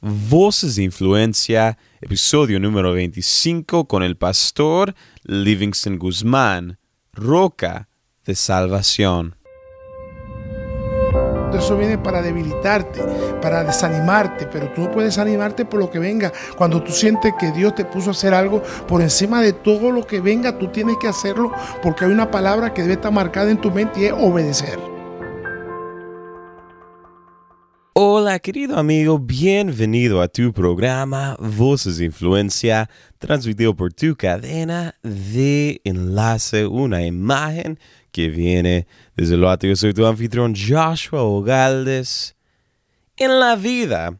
Voces de Influencia, episodio número 25 con el pastor Livingston Guzmán, Roca de Salvación. Eso viene para debilitarte, para desanimarte, pero tú no puedes animarte por lo que venga. Cuando tú sientes que Dios te puso a hacer algo por encima de todo lo que venga, tú tienes que hacerlo porque hay una palabra que debe estar marcada en tu mente y es obedecer. Hola querido amigo, bienvenido a tu programa Voces Influencia, transmitido por tu cadena de enlace, una imagen que viene desde lo alto. Yo soy tu anfitrión Joshua Ogaldes. En la vida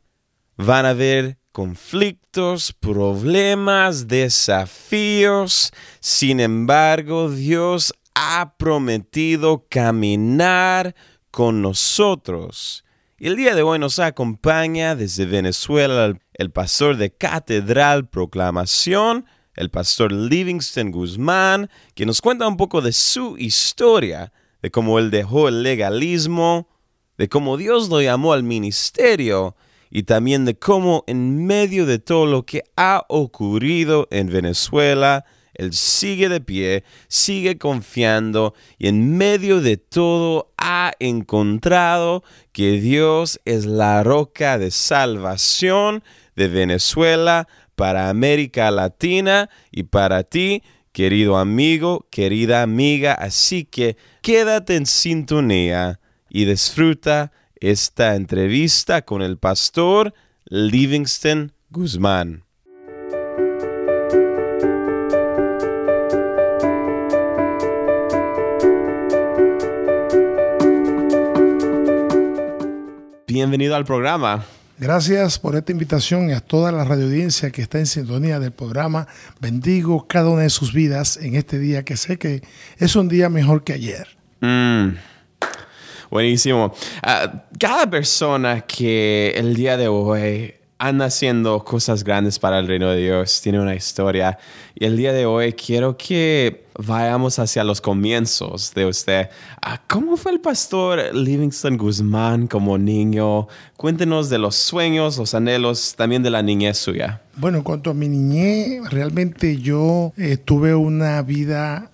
van a haber conflictos, problemas, desafíos. Sin embargo, Dios ha prometido caminar con nosotros y el día de hoy nos acompaña desde Venezuela el, pastor de Catedral Proclamación, el pastor Livingston Guzmán, que nos cuenta un poco de su historia, de cómo él dejó el legalismo, de cómo Dios lo llamó al ministerio y también de cómo en medio de todo lo que ha ocurrido en Venezuela, él sigue de pie, sigue confiando y en medio de todo ha encontrado que Dios es la roca de salvación de Venezuela para América Latina y para ti, querido amigo, querida amiga. Así que quédate en sintonía y disfruta esta entrevista con el pastor Livingston Guzmán. Bienvenido al programa. Gracias por esta invitación y a toda la radioaudiencia que está en sintonía del programa. Bendigo cada una de sus vidas en este día que sé que es un día mejor que ayer. Mm. Buenísimo. Ah, cada persona que el día de hoy anda haciendo cosas grandes para el reino de Dios, tiene una historia. Y el día de hoy quiero que vayamos hacia los comienzos de usted. Ah, ¿Cómo fue el pastor Livingston Guzmán como niño? Cuéntenos de los sueños, los anhelos, también de la niñez suya. Bueno, en cuanto a mi niñez, realmente yo eh, tuve una vida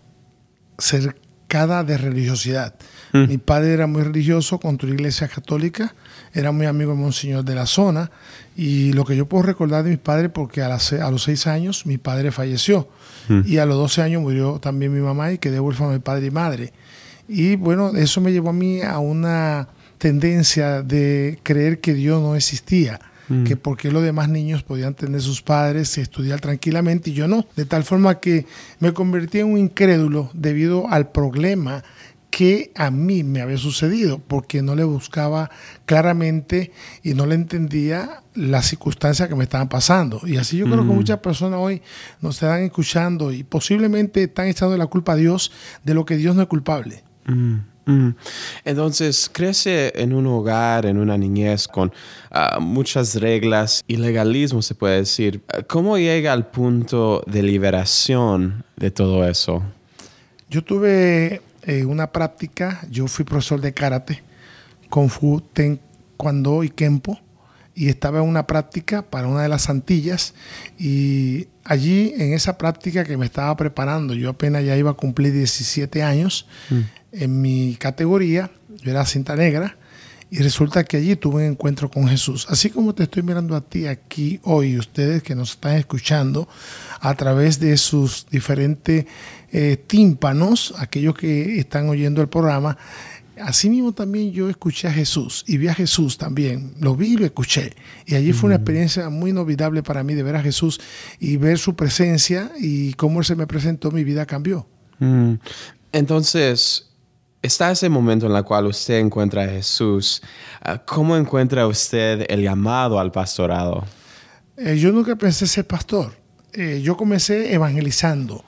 cercada de religiosidad. Mm. Mi padre era muy religioso contra la iglesia católica, era muy amigo de Monseñor de la zona y lo que yo puedo recordar de mis padres, porque a, a los seis años mi padre falleció mm. y a los doce años murió también mi mamá y quedé huérfano de padre y madre. Y bueno, eso me llevó a mí a una tendencia de creer que Dios no existía mm. que porque los demás niños podían tener sus padres y estudiar tranquilamente y yo no. De tal forma que me convertí en un incrédulo debido al problema que a mí me había sucedido, porque no le buscaba claramente y no le entendía las circunstancias que me estaban pasando. Y así yo creo que muchas personas hoy nos están escuchando y posiblemente están echando la culpa a Dios de lo que Dios no es culpable. Entonces, crece en un hogar, en una niñez con ah, muchas reglas y legalismo, se puede decir. ¿Cómo llega al punto de liberación de todo eso? Yo tuve eh, una práctica, yo fui profesor de karate, kung fu, taekwondo y kempo, y estaba en una práctica para una de las Antillas, y allí en esa práctica que me estaba preparando, yo apenas ya iba a cumplir 17 años, mm. en mi categoría, yo era cinta negra, y resulta que allí tuve un encuentro con Jesús. Así como te estoy mirando a ti aquí hoy, ustedes que nos están escuchando a través de sus diferentes eh, tímpanos, aquellos que están oyendo el programa, así mismo también yo escuché a Jesús y vi a Jesús también, lo vi y lo escuché. Y allí fue una experiencia muy inolvidable para mí de ver a Jesús y ver su presencia y cómo Él se me presentó, mi vida cambió. Mm. Entonces, está ese momento en el cual usted encuentra a Jesús. Ah, ¿Cómo encuentra usted el llamado al pastorado? Eh, yo nunca pensé ser pastor. Eh, yo comencé evangelizando.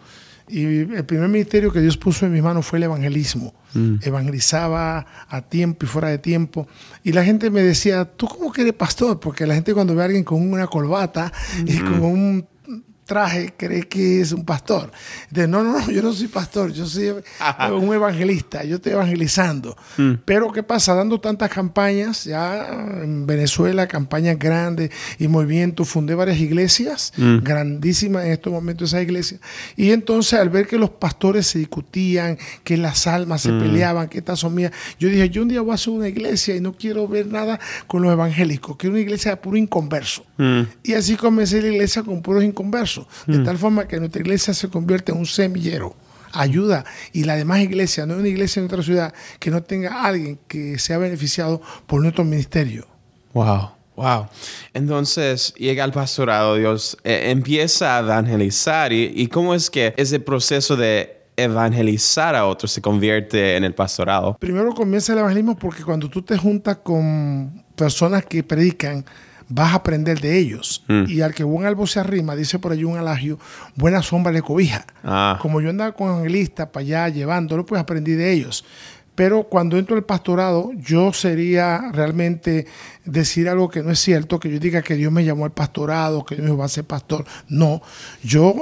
Y el primer ministerio que Dios puso en mis manos fue el evangelismo. Mm. Evangelizaba a tiempo y fuera de tiempo. Y la gente me decía, ¿tú cómo que eres pastor? Porque la gente cuando ve a alguien con una corbata y con un traje cree que es un pastor. De no, no, no, yo no soy pastor, yo soy un evangelista, yo estoy evangelizando. Mm. Pero ¿qué pasa? Dando tantas campañas, ya en Venezuela, campañas grandes y movimiento, fundé varias iglesias, mm. grandísimas en estos momentos esas iglesias. Y entonces al ver que los pastores se discutían, que las almas se mm. peleaban, que estas son mías, yo dije, yo un día voy a hacer una iglesia y no quiero ver nada con los evangélicos, quiero una iglesia de puro inconverso. Y así comencé la iglesia con puros inconversos de mm. tal forma que nuestra iglesia se convierte en un semillero. Ayuda. Y la demás iglesia, no hay una iglesia en otra ciudad que no tenga alguien que sea beneficiado por nuestro ministerio. Wow. Wow. Entonces llega al pastorado, Dios eh, empieza a evangelizar. Y, ¿Y cómo es que ese proceso de evangelizar a otros se convierte en el pastorado? Primero comienza el evangelismo porque cuando tú te juntas con personas que predican, vas a aprender de ellos. Mm. Y al que buen albo se arrima, dice por allí un alagio, buena sombra le cobija. Ah. Como yo andaba con evangelistas para allá llevándolo, pues aprendí de ellos. Pero cuando entro al pastorado, yo sería realmente decir algo que no es cierto, que yo diga que Dios me llamó al pastorado, que Dios me va a ser pastor. No, yo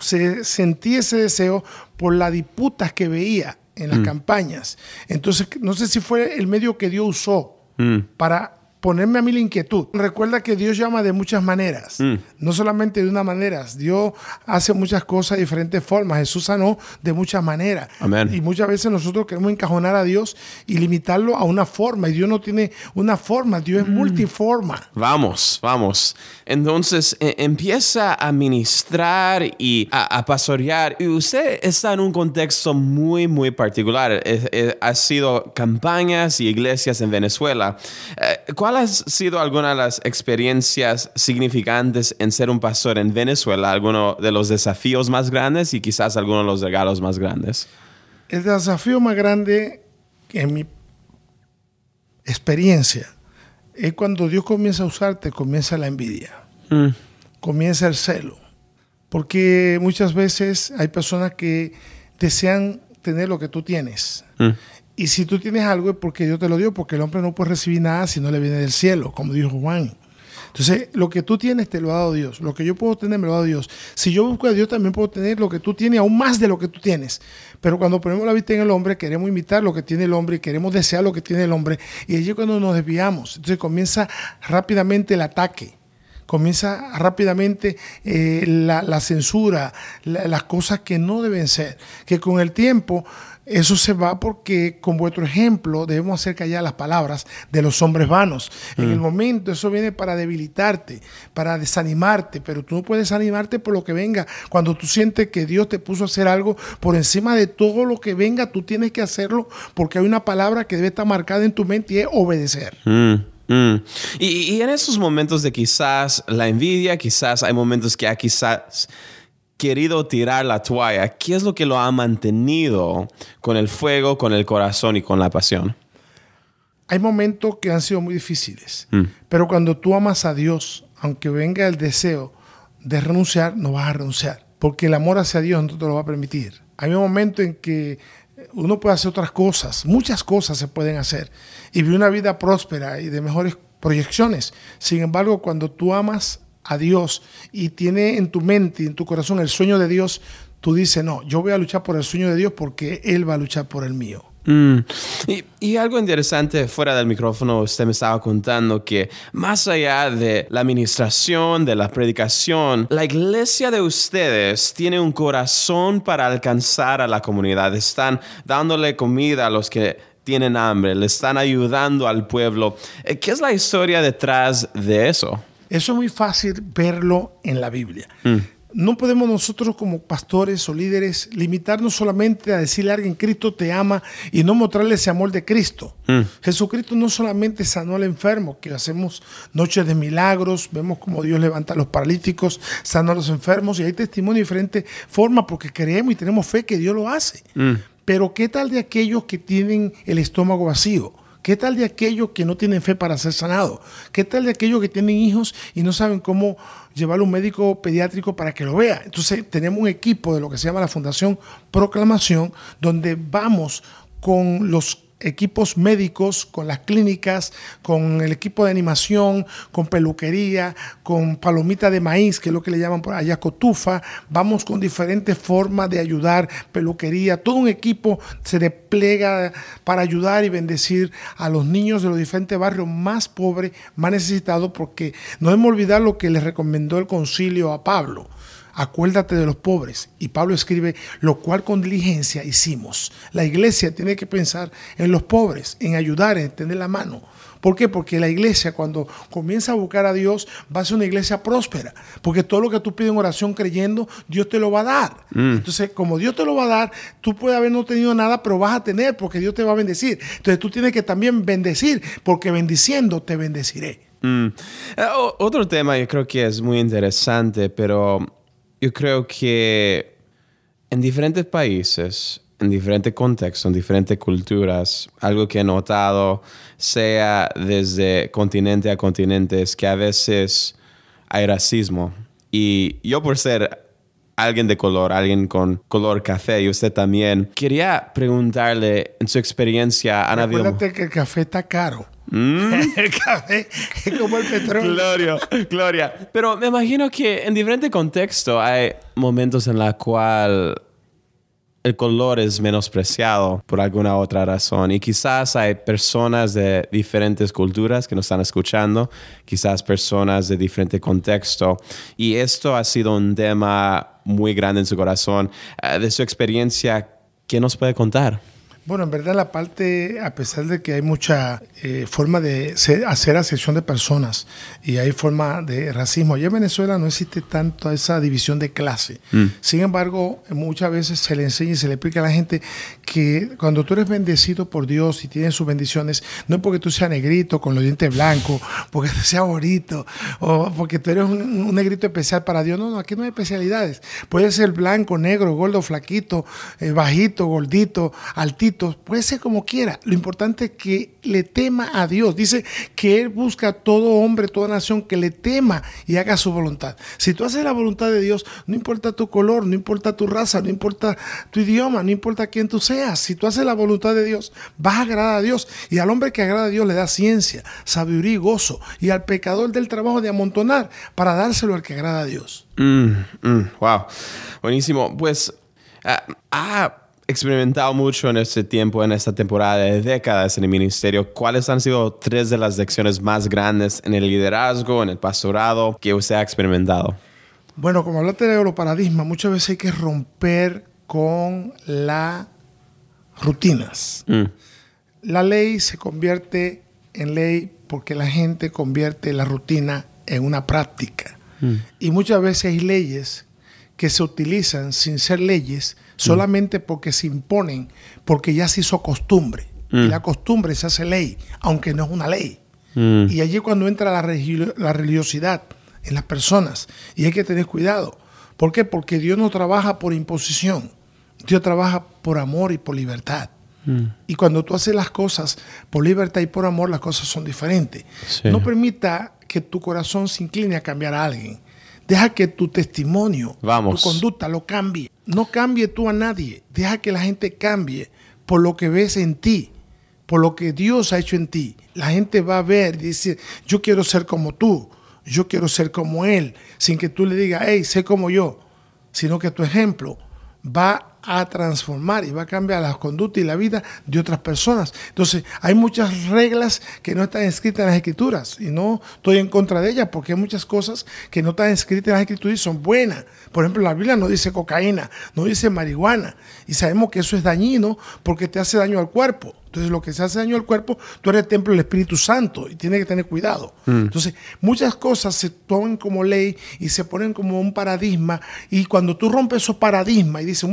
sentí ese deseo por las disputas que veía en las mm. campañas. Entonces, no sé si fue el medio que Dios usó mm. para ponerme a mí la inquietud. Recuerda que Dios llama de muchas maneras, mm. no solamente de una manera. Dios hace muchas cosas de diferentes formas. Jesús sanó de muchas maneras. Y muchas veces nosotros queremos encajonar a Dios y limitarlo a una forma. Y Dios no tiene una forma, Dios es mm. multiforma. Vamos, vamos. Entonces e, empieza a ministrar y a, pastorear. Y usted está en un contexto muy, muy particular. ha sido campañas y iglesias en Venezuela. Eh, ¿Cuál ha sido alguna de las experiencias significantes en ser un pastor en Venezuela? ¿Alguno de los desafíos más grandes y quizás alguno de los regalos más grandes? El desafío más grande en mi experiencia es cuando Dios comienza a usarte, comienza la envidia, mm. comienza el celo. Porque muchas veces hay personas que desean tener lo que tú tienes. Mm. Y si tú tienes algo es porque Dios te lo dio, porque el hombre no puede recibir nada si no le viene del cielo, como dijo Juan. Entonces, lo que tú tienes te lo ha dado Dios. Lo que yo puedo tener me lo ha dado Dios. Si yo busco a Dios, también puedo tener lo que tú tienes, aún más de lo que tú tienes. Pero cuando ponemos la vista en el hombre, queremos imitar lo que tiene el hombre y queremos desear lo que tiene el hombre. Y allí es cuando nos desviamos. Entonces comienza rápidamente el ataque comienza rápidamente eh, la, censura, las cosas que no deben ser, que con el tiempo eso se va porque con vuestro ejemplo debemos hacer callar las palabras de los hombres vanos. En el mm. momento eso viene para debilitarte, para desanimarte, pero tú no puedes desanimarte por lo que venga. Cuando tú sientes que Dios te puso a hacer algo por encima de todo lo que venga, tú tienes que hacerlo porque hay una palabra que debe estar marcada en tu mente y es obedecer. Mm. Mm. Y, en esos momentos de quizás la envidia, quizás hay momentos que quizás querido tirar la toalla, ¿qué es lo que lo ha mantenido con el fuego, con el corazón y con la pasión? Hay momentos que han sido muy difíciles, mm. pero cuando tú amas a Dios, aunque venga el deseo de renunciar, no vas a renunciar, porque el amor hacia Dios no te lo va a permitir. Hay un momento en que uno puede hacer otras cosas, muchas cosas se pueden hacer y vivir una vida próspera y de mejores proyecciones. Sin embargo, cuando tú amas a Dios y tiene en tu mente y en tu corazón el sueño de Dios, tú dices, no, yo voy a luchar por el sueño de Dios porque Él va a luchar por el mío. Mm. Y, y, algo interesante fuera del micrófono, usted me estaba contando que más allá de la administración, de la predicación, la iglesia de ustedes tiene un corazón para alcanzar a la comunidad. Están dándole comida a los que tienen hambre, le están ayudando al pueblo. Eh, ¿Qué es la historia detrás de eso? Eso es muy fácil verlo en la Biblia. Mm. No podemos nosotros como pastores o líderes limitarnos solamente a decirle a alguien, Cristo te ama y no mostrarle ese amor de Cristo. Mm. Jesucristo no solamente sanó al enfermo, que hacemos noches de milagros, vemos como Dios levanta a los paralíticos, sana a los enfermos y hay testimonio de diferentes formas porque creemos y tenemos fe que Dios lo hace. Mm. Pero ¿qué tal de aquellos que tienen el estómago vacío? ¿Qué tal de aquellos que no tienen fe para ser sanados? ¿Qué tal de aquellos que tienen hijos y no saben cómo llevar a un médico pediátrico para que lo vea? Entonces tenemos un equipo de lo que se llama la Fundación Proclamación, donde vamos con los equipos médicos, con las clínicas, con el equipo de animación, con peluquería, con palomita de maíz, que es lo que le llaman por allá cotufa. Vamos con diferentes formas de ayudar, peluquería. Todo un equipo se despliega para ayudar y bendecir a los niños de los diferentes barrios más pobres, más necesitados, porque no debemos olvidar lo que le recomendó el concilio a Pablo acuérdate de los pobres. Y Pablo escribe, lo cual con diligencia hicimos. La iglesia tiene que pensar en los pobres, en ayudar, en tender la mano. ¿Por qué? Porque la iglesia cuando comienza a buscar a Dios va a ser una iglesia próspera. Porque todo lo que tú pides en oración creyendo, Dios te lo va a dar. Mm. Entonces, como Dios te lo va a dar, tú puedes haber no tenido nada, pero vas a tener porque Dios te va a bendecir. Entonces tú tienes que también bendecir, porque bendiciendo te bendeciré. Mm. Eh, otro tema yo creo que es muy interesante, pero yo creo que en diferentes países, en diferentes contextos, en diferentes culturas, algo que he notado, sea desde continente a continente, es que a veces hay racismo. Y yo por ser alguien de color, alguien con color café y usted también, quería preguntarle en su experiencia, Ana Acuérdate que el café está caro. Mm. el café es como el petróleo. Gloria, Gloria. Pero me imagino que en diferente contexto hay momentos en los cuales el color es menospreciado por alguna otra razón. Y quizás hay personas de diferentes culturas que nos están escuchando, quizás personas de diferente contexto. Y esto ha sido un tema muy grande en su corazón. Eh, de su experiencia, ¿qué nos puede contar? Bueno, en verdad la parte, a pesar de que hay mucha eh, forma de hacer acepción de personas y hay forma de racismo, allá en Venezuela no existe tanto esa división de clase. Mm. Sin embargo, muchas veces se le enseña y se le explica a la gente que cuando tú eres bendecido por Dios y tienes sus bendiciones, no es porque tú seas negrito con los dientes blancos, porque tú seas bonito o porque tú eres un, negrito especial para Dios. No, no, aquí no hay especialidades. Puede ser blanco, negro, gordo, flaquito, eh, bajito, gordito, altito puede ser como quiera. Lo importante es que le tema a Dios. Dice que Él busca a todo hombre, toda nación que le tema y haga su voluntad. Si tú haces la voluntad de Dios, no importa tu color, no importa tu raza, no importa tu idioma, no importa quién tú seas. Si tú haces la voluntad de Dios, vas a agradar a Dios. Y al hombre que agrada a Dios le da ciencia, sabiduría y gozo. Y al pecador del trabajo de amontonar para dárselo al que agrada a Dios. Mm, mm, wow. Buenísimo. Pues, ah, ah experimentado mucho en este tiempo, en esta temporada de décadas en el ministerio. ¿Cuáles han sido tres de las lecciones más grandes en el liderazgo, en el pastorado que usted ha experimentado? Bueno, como hablaste de paradigma, muchas veces hay que romper con las rutinas. Mm. La ley se convierte en ley porque la gente convierte la rutina en una práctica. Mm. Y muchas veces hay leyes que se utilizan sin ser leyes solamente porque se imponen, porque ya se hizo costumbre. Y mm. la costumbre se hace ley, aunque no es una ley. Mm. Y allí cuando entra la, la religiosidad en las personas, y hay que tener cuidado. ¿Por qué? Porque Dios no trabaja por imposición, Dios trabaja por amor y por libertad. Mm. Y cuando tú haces las cosas por libertad y por amor, las cosas son diferentes. No permita que tu corazón se incline a cambiar a alguien. Deja que tu testimonio, tu conducta lo cambie. No cambie tú a nadie. Deja que la gente cambie por lo que ves en ti, por lo que Dios ha hecho en ti. La gente va a ver y decir, yo quiero ser como tú, yo quiero ser como Él, sin que tú le digas, hey, sé como yo, sino que tu ejemplo va a transformar y va a cambiar las conductas y la vida de otras personas. Entonces, hay muchas reglas que no están escritas en las escrituras y no estoy en contra de ellas porque hay muchas cosas que no están escritas en las escrituras y son buenas. Por ejemplo, la Biblia no dice cocaína, no dice marihuana y sabemos que eso es dañino porque te hace daño al cuerpo. Entonces, lo que se hace daño al cuerpo, tú eres el templo del Espíritu Santo y tienes que tener cuidado. Mm. Entonces, muchas cosas se toman como ley y se ponen como un paradigma. Y cuando tú rompes esos paradigmas y dices, un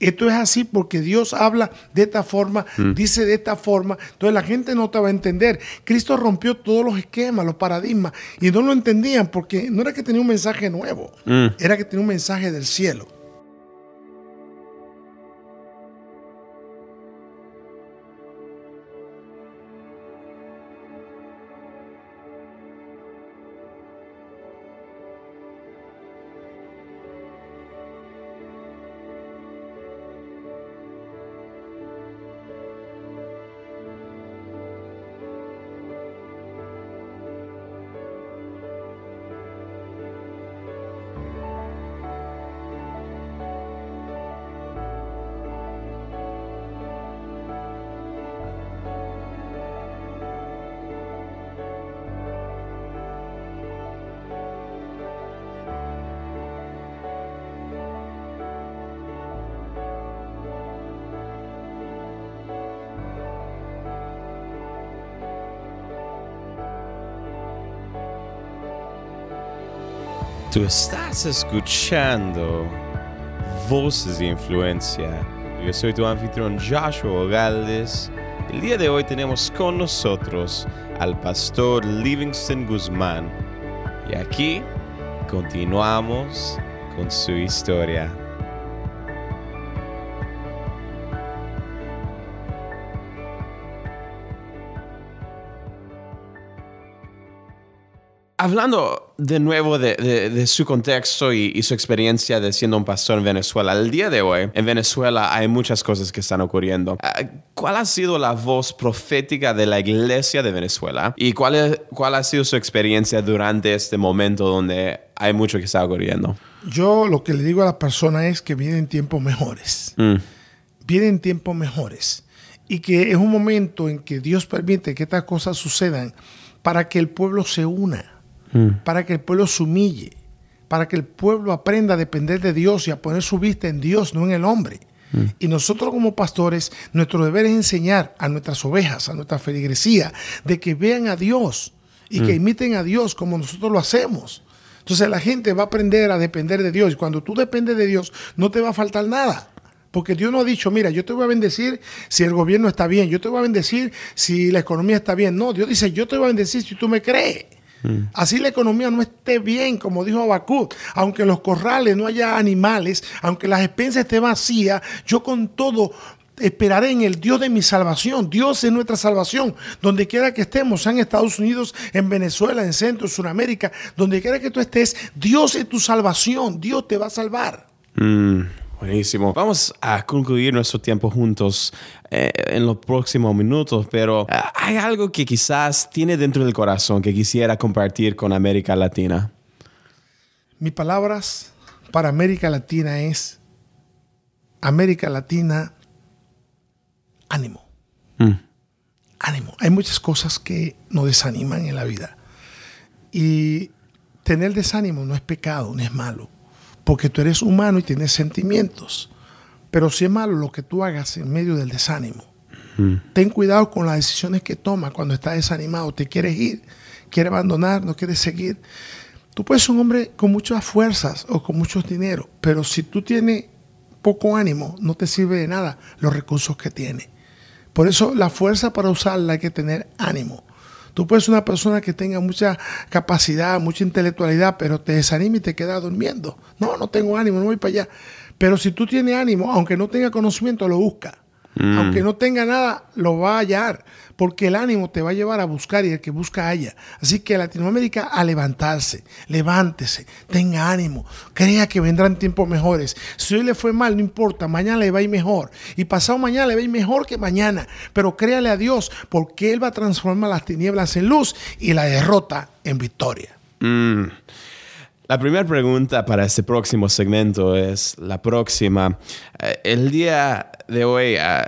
esto es así porque Dios habla de esta forma, mm. dice de esta forma, entonces la gente no te va a entender. Cristo rompió todos los esquemas, los paradigmas, y no lo entendían porque no era que tenía un mensaje nuevo, mm. era que tenía un mensaje del cielo. Tú estás escuchando Voces de Influencia. Yo soy tu anfitrión Joshua Galdes. El día de hoy tenemos con nosotros al pastor Livingston Guzmán. Y aquí continuamos con su historia. Hablando de nuevo de, su contexto y, su experiencia de siendo un pastor en Venezuela, el día de hoy en Venezuela hay muchas cosas que están ocurriendo. Ah, ¿Cuál ha sido la voz profética de la iglesia de Venezuela y cuál, cuál ha sido su experiencia durante este momento donde hay mucho que está ocurriendo? Yo lo que le digo a las personas es que vienen tiempos mejores. Mm. Vienen tiempos mejores. Y que es un momento en que Dios permite que estas cosas sucedan para que el pueblo se una Mm. para que el pueblo se humille, para que el pueblo aprenda a depender de Dios y a poner su vista en Dios, no en el hombre. Mm. Y nosotros como pastores, nuestro deber es enseñar a nuestras ovejas, a nuestra feligresía, de que vean a Dios y que mm. imiten a Dios como nosotros lo hacemos. Entonces la gente va a aprender a depender de Dios. Y cuando tú dependes de Dios, no te va a faltar nada. Porque Dios no ha dicho, mira, yo te voy a bendecir si el gobierno está bien, yo te voy a bendecir si la economía está bien. No, Dios dice, yo te voy a bendecir si tú me crees. Así la economía no esté bien, como dijo Abacú. Aunque en los corrales no haya animales, aunque las expensas estén vacías, yo con todo esperaré en el Dios de mi salvación. Dios es nuestra salvación. Donde quiera que estemos, en Estados Unidos, en Venezuela, en Centro, en Sudamérica, donde quiera que tú estés, Dios es tu salvación. Dios te va a salvar. Mm. Buenísimo. Vamos a concluir nuestro tiempo juntos eh, en los próximos minutos, pero eh, hay algo que quizás tiene dentro del corazón que quisiera compartir con América Latina. Mis palabras para América Latina es, América Latina, ánimo. Mm. Ánimo. Hay muchas cosas que nos desaniman en la vida. Y tener desánimo no es pecado, no es malo porque tú eres humano y tienes sentimientos. Pero si es malo lo que tú hagas en medio del desánimo. Ten cuidado con las decisiones que tomas cuando estás desanimado. Te quieres ir, quieres abandonar, no quieres seguir. Tú puedes ser un hombre con muchas fuerzas o con mucho dinero, pero si tú tienes poco ánimo, no te sirve de nada los recursos que tienes. Por eso la fuerza para usarla hay que tener ánimo. Tú puedes ser una persona que tenga mucha capacidad, mucha intelectualidad, pero te desanima y te queda durmiendo. No, no tengo ánimo, no voy para allá. Pero si tú tienes ánimo, aunque no tenga conocimiento, lo busca. Mm. Aunque no tenga nada, lo va a hallar, porque el ánimo te va a llevar a buscar y el que busca haya. Así que Latinoamérica a levantarse, levántese, tenga ánimo, crea que vendrán tiempos mejores. Si hoy le fue mal, no importa, mañana le va a ir mejor. Y pasado mañana le va a ir mejor que mañana. Pero créale a Dios, porque Él va a transformar las tinieblas en luz y la derrota en victoria. Mm. La primera pregunta para este próximo segmento es la próxima. Eh, el día de hoy, eh,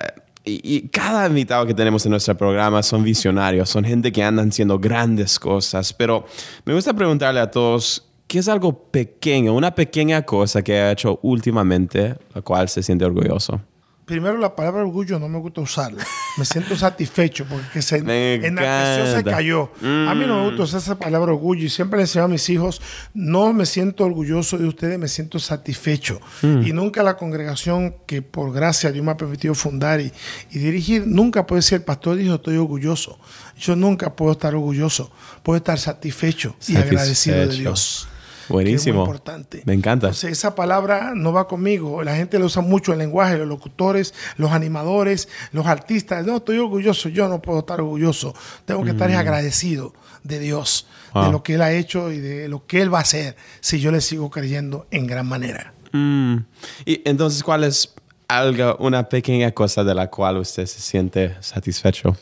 y, cada invitado que tenemos en nuestro programa son visionarios, son gente que andan haciendo grandes cosas, pero me gusta preguntarle a todos, ¿qué es algo pequeño, una pequeña cosa que ha hecho últimamente, la cual se siente orgulloso? Primero la palabra orgullo no me gusta usarla. Me siento satisfecho porque se enalteció, se cayó. A mí no me gusta usar esa palabra orgullo y siempre le enseño a mis hijos, no me siento orgulloso de ustedes, me siento satisfecho. Mm. Y nunca la congregación que por gracia Dios me ha permitido fundar y, dirigir, nunca puede ser, el pastor dijo, estoy orgulloso. Yo nunca puedo estar orgulloso, puedo estar satisfecho, y agradecido de Dios. Buenísimo. muy importante. Me encanta. esa palabra no va conmigo. La gente la usa mucho en lenguaje, los locutores, los animadores, los artistas. No, estoy orgulloso. Yo no puedo estar orgulloso. Tengo que estar mm. agradecido de Dios, de lo que Él ha hecho y de lo que Él va a hacer si yo le sigo creyendo en gran manera. Mm. Y entonces, ¿cuál es algo, una pequeña cosa de la cual usted se siente satisfecho?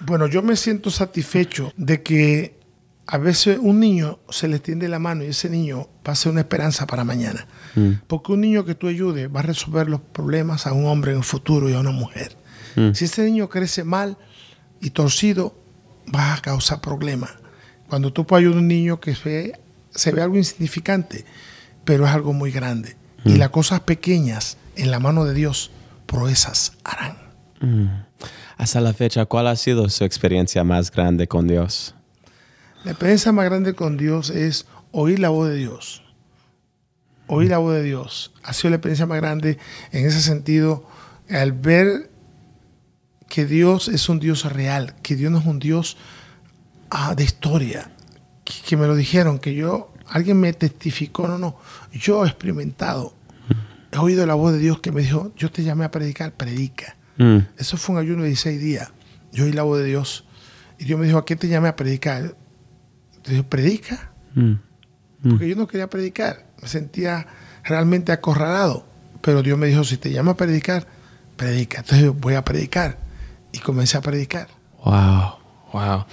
Bueno, yo me siento satisfecho de que a veces un niño se le tiende la mano y ese niño va a ser una esperanza para mañana. Mm. Porque un niño que tú ayudes va a resolver los problemas a un hombre en el futuro y a una mujer. Mm. Si ese niño crece mal y torcido, va a causar problemas. Cuando tú puedes ayudar a un niño que se ve, algo insignificante, pero es algo muy grande. Y mm. las cosas pequeñas en la mano de Dios, proezas harán. Hasta la fecha, ¿cuál ha sido su experiencia más grande con Dios? La experiencia más grande con Dios es oír la voz de Dios oír la voz de Dios ha sido la experiencia más grande en ese sentido, al ver que Dios es un Dios real, que Dios no es un Dios ah, de historia, que, que me lo dijeron, que yo, alguien me testificó, no, no, yo he experimentado, he oído la voz de Dios que me dijo, yo te llamé a predicar, predica. Mm. Eso fue un ayuno de 16 días. Yo oí la voz de Dios. Y Dios me dijo, ¿a qué te llamé a predicar? Yo dije, predica. Mm. Porque yo no quería predicar. Me sentía realmente acorralado. Pero Dios me dijo, si te llama a predicar, predica. Entonces yo voy a predicar. Y comencé a predicar. Wow, wow.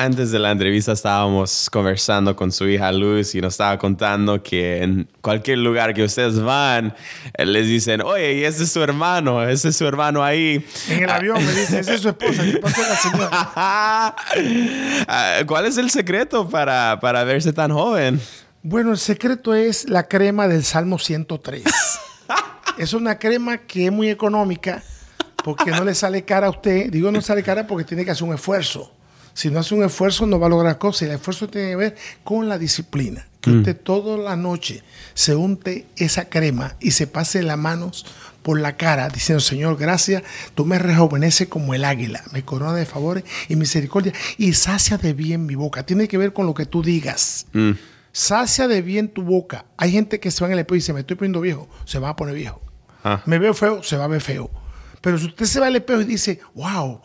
Antes de la entrevista estábamos conversando con su hija Luz y nos estaba contando que en cualquier lugar que ustedes van, eh, les dicen, oye, ese es su hermano, ese es su hermano ahí. En el avión me dice, esa es su esposa. ¿Qué pasó la señora? Ah, ¿Cuál es el secreto para, para verse tan joven? Bueno, el secreto es la crema del Salmo 103. es una crema que es muy económica porque no le sale cara a usted. Digo no sale cara porque tiene que hacer un esfuerzo. Si no hace un esfuerzo no va a lograr cosas. Y el esfuerzo tiene que ver con la disciplina. Que usted toda la noche se unte esa crema y se pase las manos por la cara diciendo, Señor, gracias, tú me rejuveneces como el águila, me corona de favores y misericordia y sacia de bien mi boca. Tiene que ver con lo que tú digas. Mm. Sacia de bien tu boca. Hay gente que se va en el espejo y dice, me estoy poniendo viejo, se va a poner viejo. Ah. Me veo feo, se va a ver feo. Pero si usted se va al espejo y dice, wow,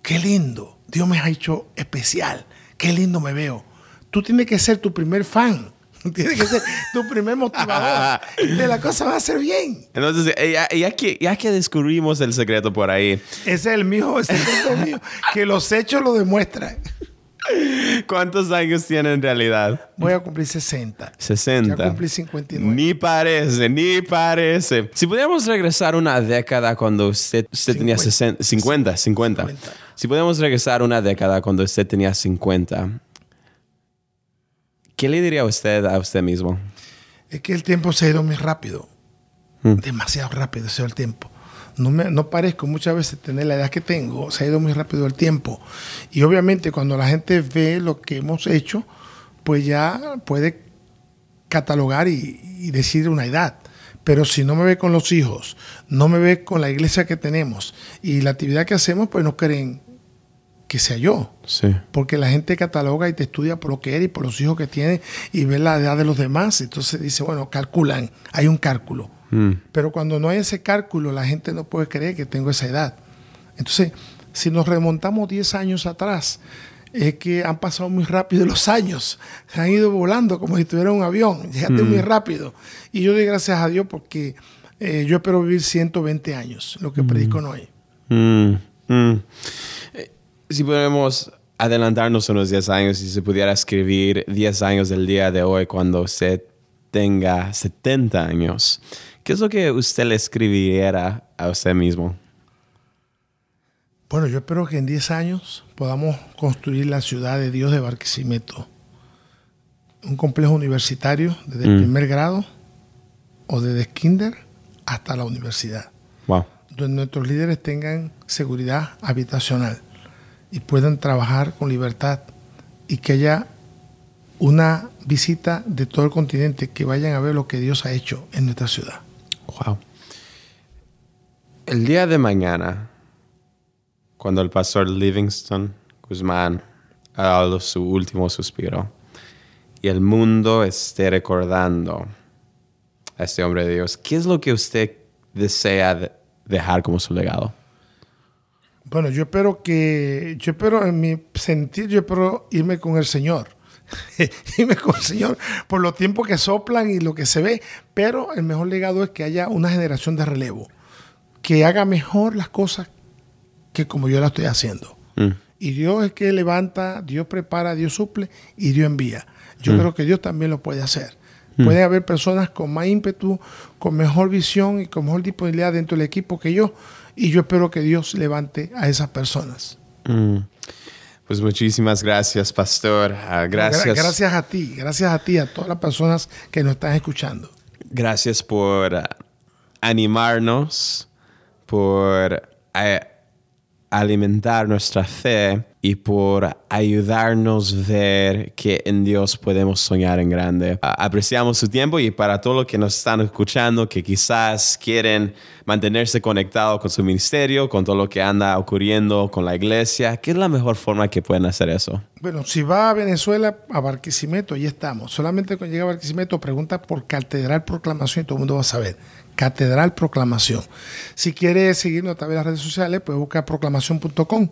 qué lindo, Dios me ha hecho especial, qué lindo me veo. Tú tienes que ser tu primer fan, tienes que ser tu primer motivador. de la cosa va a ser bien. Entonces, eh, ya, ya que, ya que descubrimos el secreto por ahí, Ese es el mío, el mío, que los hechos lo demuestran. ¿Cuántos años tiene en realidad? Voy a cumplir 60. 60. Ya cumplí 59. Ni parece, ni parece. Si pudiéramos regresar una década cuando usted, usted tenía 60, 50, 50. 50. Si pudiéramos regresar una década cuando usted tenía 50, ¿qué le diría usted a usted mismo? Es que el tiempo se ha ido muy rápido. Demasiado rápido se ha ido el tiempo. No, me, no parezco muchas veces tener la edad que tengo. Se ha ido muy rápido el tiempo. Y obviamente cuando la gente ve lo que hemos hecho, pues ya puede catalogar y, y decir una edad. Pero si no me ve con los hijos, no me ve con la iglesia que tenemos y la actividad que hacemos, pues no creen que sea yo. Sí. Porque la gente cataloga y te estudia por lo que eres y por los hijos que tienes y ve la edad de los demás. Entonces dice, bueno, calculan, hay un cálculo. Mm. Pero cuando no hay ese cálculo, la gente no puede creer que tengo esa edad. Entonces, si nos remontamos 10 años atrás, es que han pasado muy rápido los años. Se han ido volando como si estuviera en un avión. Llegaste muy rápido. Y yo doy gracias a Dios porque eh, yo espero vivir 120 años, lo que predico no hay. Mm, mm. Eh, Si podemos adelantarnos unos 10 años y se pudiera escribir 10 años del día de hoy cuando usted tenga 70 años, ¿qué es lo que usted le escribiera a usted mismo? Bueno, yo espero que en 10 años podamos construir la ciudad de Dios de Barquisimeto. Un complejo universitario desde el primer grado o desde kinder hasta la universidad, Wow. donde nuestros líderes tengan seguridad habitacional y puedan trabajar con libertad y que haya una visita de todo el continente que vayan a ver lo que Dios ha hecho en nuestra ciudad. Wow. El día de mañana, cuando el pastor Livingston Guzmán ha dado su último suspiro y el mundo esté recordando a este hombre de Dios, ¿qué es lo que usted desea de- dejar como su legado? Bueno, yo espero que, yo espero en mi sentir, yo espero irme con el Señor. irme con el Señor por los tiempos que soplan y lo que se ve. Pero el mejor legado es que haya una generación de relevo que haga mejor las cosas que como yo la estoy haciendo. Mm. Y Dios es que levanta, Dios prepara, Dios suple y Dios envía. Yo creo que Dios también lo puede hacer. Puede haber personas con más ímpetu, con mejor visión y con mejor disponibilidad dentro del equipo que yo. Y yo espero que Dios levante a esas personas. Pues muchísimas gracias, pastor. Ah, gracias. Gra- gracias a ti, gracias a ti, a todas las personas que nos están escuchando. Gracias por ah, animarnos, por ah, alimentar nuestra fe y por ayudarnos a ver que en Dios podemos soñar en grande. Apreciamos su tiempo y para todos los que nos están escuchando, que quizás quieren mantenerse conectados con su ministerio, con todo lo que anda ocurriendo con la iglesia, ¿qué es la mejor forma que pueden hacer eso? Bueno, si va a Venezuela, a Barquisimeto, ahí estamos. Solamente cuando llega a Barquisimeto, pregunta por Catedral Proclamación y todo el mundo va a saber. Catedral Proclamación. Si quiere seguirnos a través de las redes sociales, pues busca proclamación.com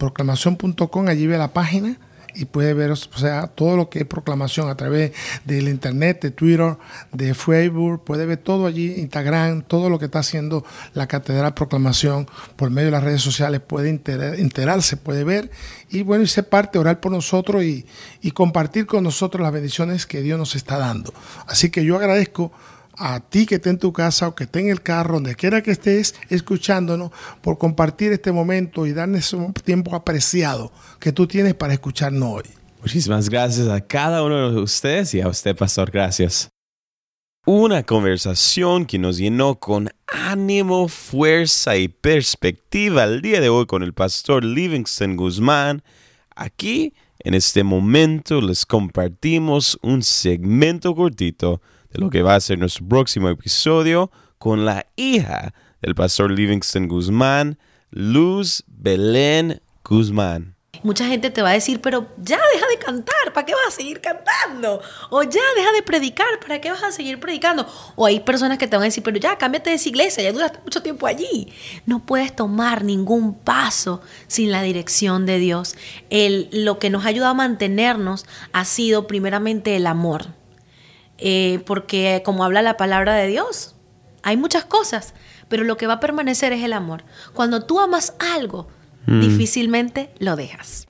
proclamación.com, allí ve la página y puede ver o sea, todo lo que es proclamación a través del internet, de Twitter, de Facebook, puede ver todo allí, Instagram, todo lo que está haciendo la Catedral Proclamación por medio de las redes sociales, puede enterarse, puede ver y bueno, y ser parte, orar por nosotros y compartir con nosotros las bendiciones que Dios nos está dando. Así que yo agradezco a ti que esté en tu casa o que esté en el carro, donde quiera que estés escuchándonos, por compartir este momento y darnos un tiempo apreciado que tú tienes para escucharnos hoy. Muchísimas gracias a cada uno de ustedes y a usted, Pastor. Gracias. Una conversación que nos llenó con ánimo, fuerza y perspectiva el día de hoy con el Pastor Livingston Guzmán. Aquí, en este momento, les compartimos un segmento cortito de lo que va a ser nuestro próximo episodio con la hija del pastor Livingston Guzmán, Luz Belén Guzmán. Mucha gente te va a decir, pero ya deja de cantar, ¿para qué vas a seguir cantando? O ya deja de predicar, ¿para qué vas a seguir predicando? O hay personas que te van a decir, pero ya cámbiate de esa iglesia, ya duraste mucho tiempo allí. No puedes tomar ningún paso sin la dirección de Dios. El, lo que nos ayuda a mantenernos ha sido primeramente el amor eh, porque como habla la palabra de Dios, hay muchas cosas, pero lo que va a permanecer es el amor. Cuando tú amas algo, mm. difícilmente lo dejas.